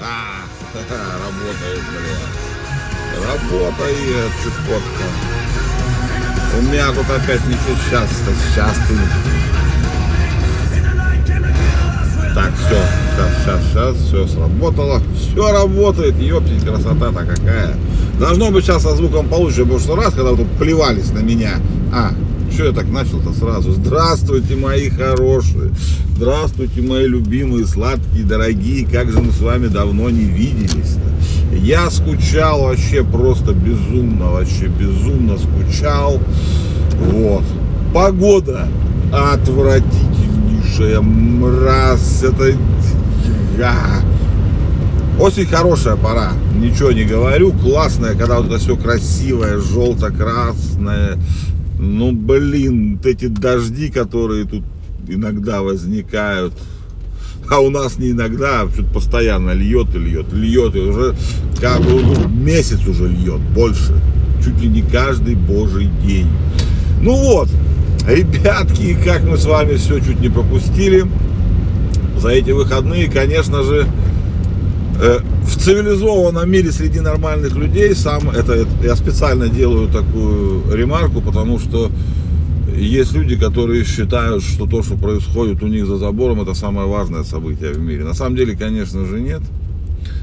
А, работает, блядь. Работает чекотка. У меня тут опять ничего сейчас-то, сейчас ты. Так, все, сейчас, сейчас, сейчас, все сработало. Все работает, ёптить, красота-то какая. Должно быть сейчас со звуком получше, потому что раз, когда вы тут плевались на меня. А, что я так начал-то сразу? Здравствуйте, мои хорошие. Здравствуйте, мои любимые, сладкие, дорогие. Как же мы с вами давно не виделись-то. Я скучал вообще просто безумно, вообще безумно скучал. Вот. Погода отвратительнейшая, мразь. Это... А. Осень хорошая пора, ничего не говорю, классная, когда вот это все красивое, желто-красное. Ну, блин, эти дожди, которые тут иногда возникают, а у нас не иногда, а что-то постоянно льет и льет, льет, и уже как бы ну, месяц уже льет, больше, чуть ли не каждый божий день. Ну вот, ребятки, как мы с вами все чуть не пропустили, за эти выходные, конечно же, в цивилизованном мире среди нормальных людей сам это я специально делаю такую ремарку, потому что есть люди, которые считают, что то, что происходит у них за забором, это самое важное событие в мире. На самом деле, конечно же, нет.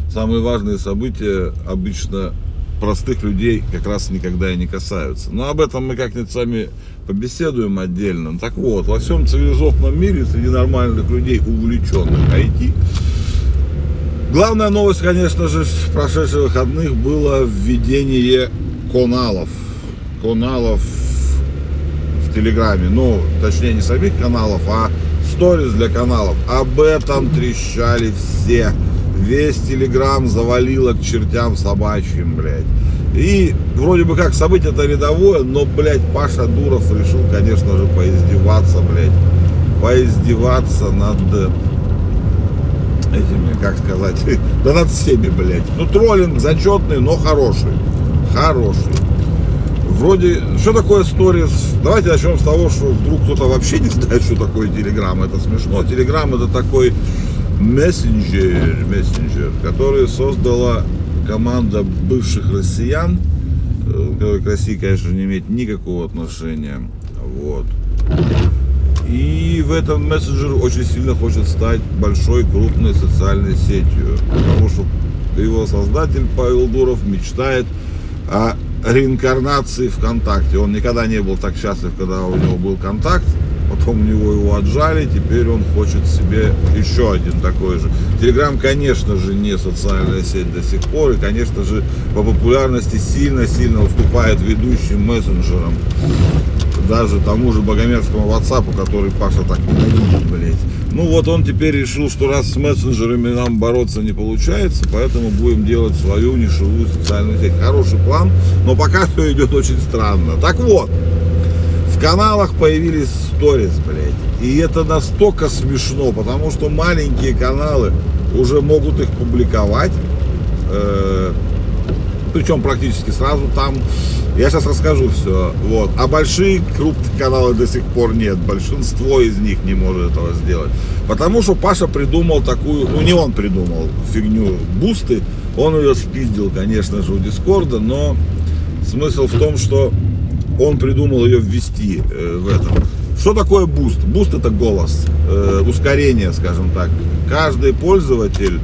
Самые важные события обычно простых людей как раз никогда и не касаются. Но об этом мы как-нибудь с вами побеседуем отдельно. Так вот, во всем цивилизованном мире среди нормальных людей, увлеченных IT, Главная новость, конечно же, в прошедших выходных было введение каналов. Каналов в Телеграме. Ну, точнее, не самих каналов, а сториз для каналов. Об этом трещали все. Весь Телеграм завалило к чертям собачьим, блядь. И вроде бы как событие-то рядовое, но, блядь, Паша Дуров решил, конечно же, поиздеваться, блядь. Поиздеваться над этими, как сказать, да над всеми, блядь. Ну, троллинг зачетный, но хороший. Хороший. Вроде, что такое сторис? Давайте начнем с того, что вдруг кто-то вообще не знает, что такое Телеграм. Это смешно. Телеграм это такой мессенджер, мессенджер, который создала команда бывших россиян, э, к России, конечно, не имеет никакого отношения. Вот. И в этом мессенджер очень сильно хочет стать большой, крупной социальной сетью. Потому что его создатель Павел Дуров мечтает о реинкарнации ВКонтакте. Он никогда не был так счастлив, когда у него был контакт. Потом у него его отжали, теперь он хочет себе еще один такой же. Телеграм, конечно же, не социальная сеть до сих пор, и, конечно же, по популярности сильно-сильно уступает ведущим мессенджерам даже тому же богомерзкому WhatsApp, который Паша так ненавидит, блядь. Ну вот он теперь решил, что раз с мессенджерами нам бороться не получается, поэтому будем делать свою нишевую социальную сеть. Хороший план, но пока все идет очень странно. Так вот, в каналах появились сторис, блядь. И это настолько смешно, потому что маленькие каналы уже могут их публиковать. Э, причем практически сразу там. Я сейчас расскажу все. Вот. А большие крупные каналы до сих пор нет. Большинство из них не может этого сделать. Потому что Паша придумал такую, ну не он придумал фигню бусты. Он ее спиздил, конечно же, у Discord а, но смысл в том, что он придумал ее ввести э, в этом. Что такое буст? Буст это голос, э, ускорение, скажем так. Каждый пользователь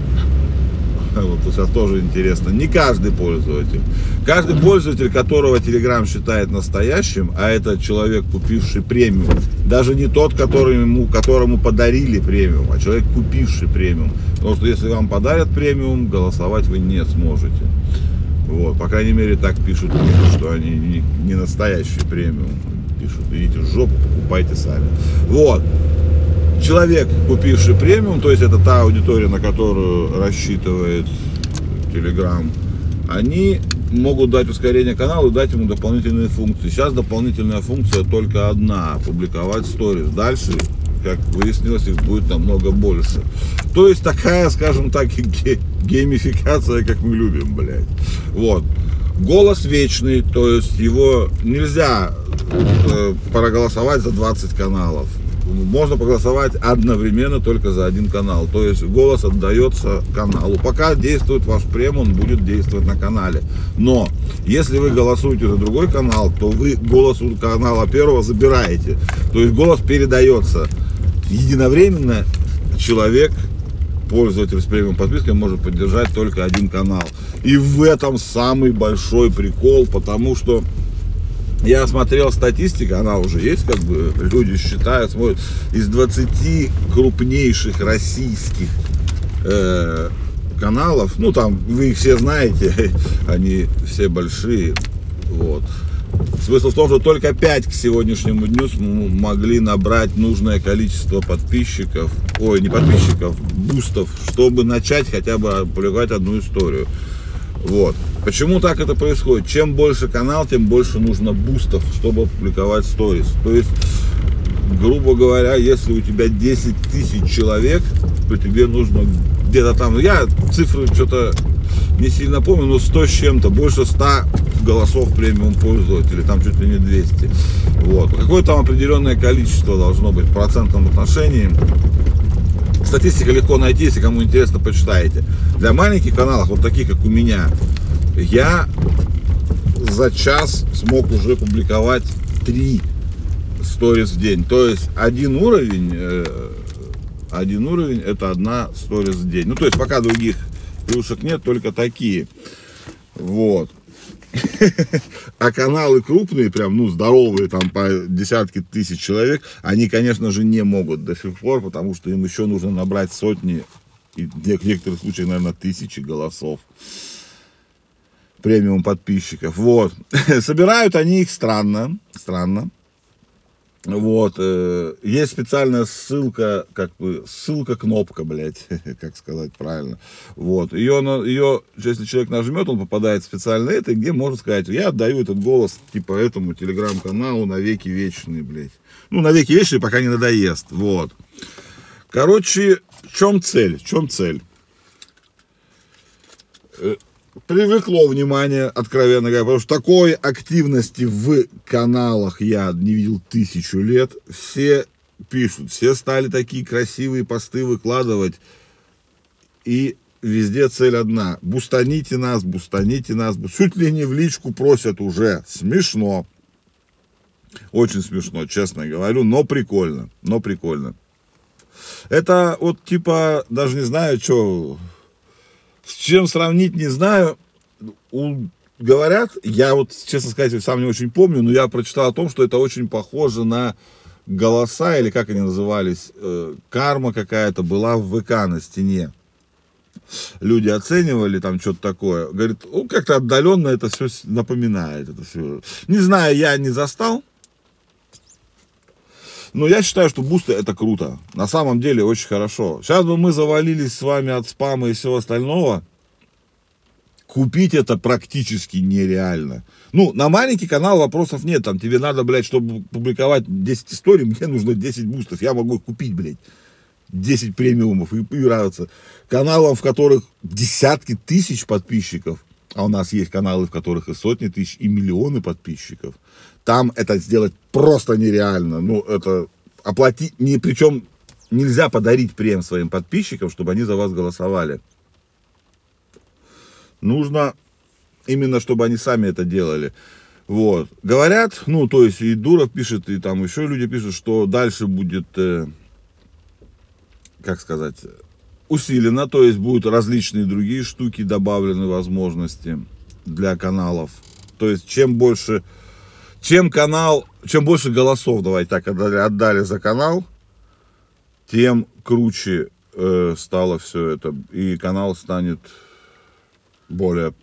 вот сейчас тоже интересно, не каждый пользователь. Каждый пользователь, которого Telegram считает настоящим, а это человек, купивший премиум, даже не тот, который ему, которому подарили премиум, а человек, купивший премиум. Потому что если вам подарят премиум, голосовать вы не сможете. Вот, по крайней мере, так пишут люди, что они не, не настоящий премиум. Пишут, идите в жопу, покупайте сами. Вот человек, купивший премиум, то есть это та аудитория, на которую рассчитывает Telegram, они могут дать ускорение каналу и дать ему дополнительные функции. Сейчас дополнительная функция только одна, публиковать сторис. Дальше, как выяснилось, их будет намного больше. То есть такая, скажем так, геймификация, как мы любим, блядь. Вот. Голос вечный, то есть его нельзя э, проголосовать за 20 каналов можно проголосовать одновременно только за один канал. То есть голос отдается каналу. Пока действует ваш прем, он будет действовать на канале. Но если вы голосуете за другой канал, то вы голос у канала первого забираете. То есть голос передается единовременно человек пользователь с премиум подпиской может поддержать только один канал. И в этом самый большой прикол, потому что я смотрел статистику, она уже есть, как бы люди считают, смотрят, из 20 крупнейших российских э, каналов, ну там вы их все знаете, они все большие, вот. Смысл в том, что только 5 к сегодняшнему дню могли набрать нужное количество подписчиков, ой, не подписчиков, бустов, чтобы начать хотя бы опубликовать одну историю. Вот. Почему так это происходит? Чем больше канал, тем больше нужно бустов, чтобы опубликовать сторис. То есть, грубо говоря, если у тебя 10 тысяч человек, то тебе нужно где-то там, я цифры что-то не сильно помню, но 100 с чем-то, больше 100 голосов премиум пользователей, там чуть ли не 200. Вот. Какое там определенное количество должно быть в процентном отношении. Статистика легко найти, если кому интересно, почитаете. Для маленьких каналов, вот таких как у меня, я за час смог уже публиковать три сторис в день. То есть один уровень, э, один уровень это одна сторис в день. Ну, то есть пока других плюшек нет, только такие. Вот. А каналы крупные, прям, ну, здоровые, там, по десятки тысяч человек, они, конечно же, не могут до сих пор, потому что им еще нужно набрать сотни, и в некоторых случаях, наверное, тысячи голосов премиум подписчиков. Вот. Собирают они их странно, странно. Вот, э, есть специальная ссылка, как бы, ссылка-кнопка, блядь, как сказать правильно. Вот, ее, ее, если человек нажмет, он попадает в специальное это, где можно сказать, я отдаю этот голос, типа, этому телеграм-каналу на веки вечные, блядь. Ну, на веки вечные, пока не надоест, вот. Короче, в чем цель, в чем цель? Э, привлекло внимание, откровенно говоря, потому что такой активности в каналах я не видел тысячу лет. Все пишут, все стали такие красивые посты выкладывать. И везде цель одна. Бустаните нас, бустаните нас. Чуть ли не в личку просят уже. Смешно. Очень смешно, честно говорю, но прикольно, но прикольно. Это вот типа, даже не знаю, что с чем сравнить, не знаю. У, говорят, я вот, честно сказать, сам не очень помню, но я прочитал о том, что это очень похоже на голоса, или как они назывались, э, карма какая-то была в ВК на стене. Люди оценивали там что-то такое. Говорит, ну, как-то отдаленно это все напоминает. Это все. Не знаю, я не застал, но я считаю, что бусты это круто. На самом деле очень хорошо. Сейчас бы мы завалились с вами от спама и всего остального. Купить это практически нереально. Ну, на маленький канал вопросов нет. Там тебе надо, блядь, чтобы публиковать 10 историй, мне нужно 10 бустов. Я могу их купить, блядь. 10 премиумов и, и нравится. Каналам, в которых десятки тысяч подписчиков, а у нас есть каналы, в которых и сотни тысяч, и миллионы подписчиков, там это сделать просто нереально. Ну, это оплатить, не, причем нельзя подарить прем своим подписчикам, чтобы они за вас голосовали. Нужно именно, чтобы они сами это делали. Вот. Говорят, ну, то есть и Дуров пишет, и там еще люди пишут, что дальше будет, э, как сказать, усилено, то есть будут различные другие штуки добавлены, возможности для каналов. То есть чем больше чем канал, чем больше голосов, давайте так, отдали, отдали за канал, тем круче э, стало все это. И канал станет более,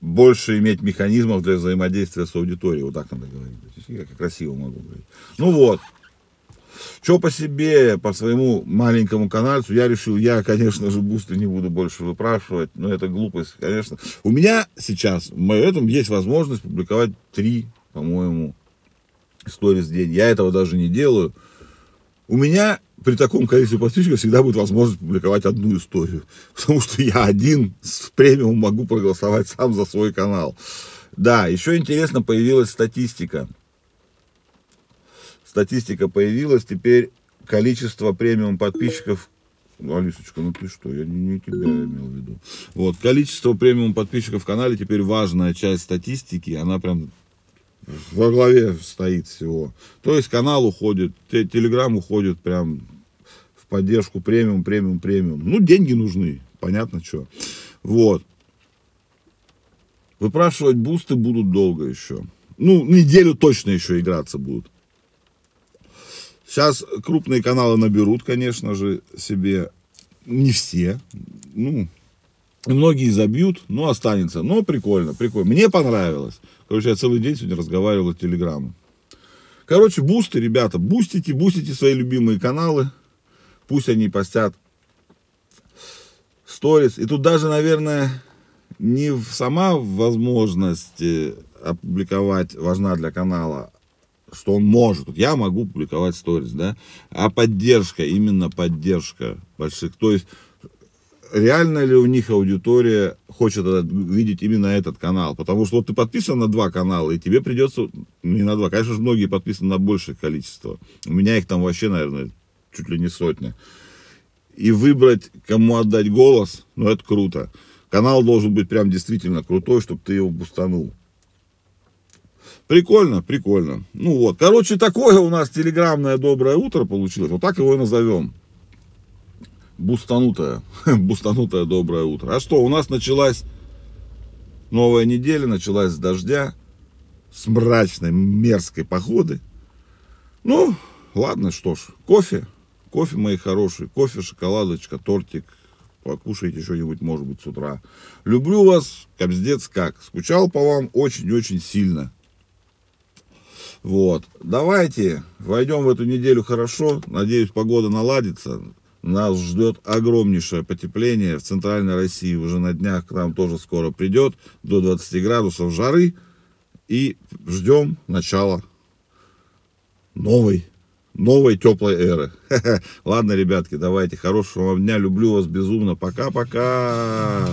больше иметь механизмов для взаимодействия с аудиторией. Вот так надо говорить. Я красиво могу говорить. Ну вот. Что по себе, по своему маленькому каналцу, я решил, я, конечно же, бусты не буду больше выпрашивать, но это глупость, конечно. У меня сейчас, в этом есть возможность публиковать три по-моему, сторис в день. Я этого даже не делаю. У меня при таком количестве подписчиков всегда будет возможность публиковать одну историю. Потому что я один с премиум могу проголосовать сам за свой канал. Да, еще интересно, появилась статистика. Статистика появилась, теперь количество премиум подписчиков Алисочка, ну ты что, я не, не тебя имел в виду. Вот, количество премиум подписчиков в канале теперь важная часть статистики, она прям во главе стоит всего. То есть канал уходит, телеграм уходит прям в поддержку премиум, премиум, премиум. Ну, деньги нужны, понятно что. Вот. Выпрашивать бусты будут долго еще. Ну, неделю точно еще играться будут. Сейчас крупные каналы наберут, конечно же, себе. Не все. Ну, многие забьют, но останется. Но прикольно, прикольно. Мне понравилось. Короче, я целый день сегодня разговаривал от телеграмму. Короче, бусты, ребята, бустите, бустите свои любимые каналы. Пусть они постят сторис. И тут даже, наверное, не сама возможность опубликовать важна для канала, что он может. Я могу публиковать сторис, да, а поддержка, именно поддержка больших. То есть, реально ли у них аудитория хочет видеть именно этот канал. Потому что вот ты подписан на два канала, и тебе придется, не на два, конечно же, многие подписаны на большее количество. У меня их там вообще, наверное, чуть ли не сотня. И выбрать, кому отдать голос, ну это круто. Канал должен быть прям действительно крутой, чтобы ты его бустанул. Прикольно, прикольно. Ну вот, короче, такое у нас телеграммное доброе утро получилось. Вот так его и назовем. Бустанутое, бустанутое доброе утро. А что, у нас началась новая неделя, началась с дождя, с мрачной, мерзкой походы. Ну, ладно, что ж, кофе, кофе, мои хорошие, кофе, шоколадочка, тортик, покушайте что-нибудь, может быть, с утра. Люблю вас, капздец как. Скучал по вам очень-очень сильно. Вот. Давайте войдем в эту неделю хорошо. Надеюсь, погода наладится. Нас ждет огромнейшее потепление. В центральной России уже на днях к нам тоже скоро придет. До 20 градусов жары. И ждем начала новой, новой теплой эры. Ладно, ребятки, давайте. Хорошего вам дня. Люблю вас безумно. Пока-пока.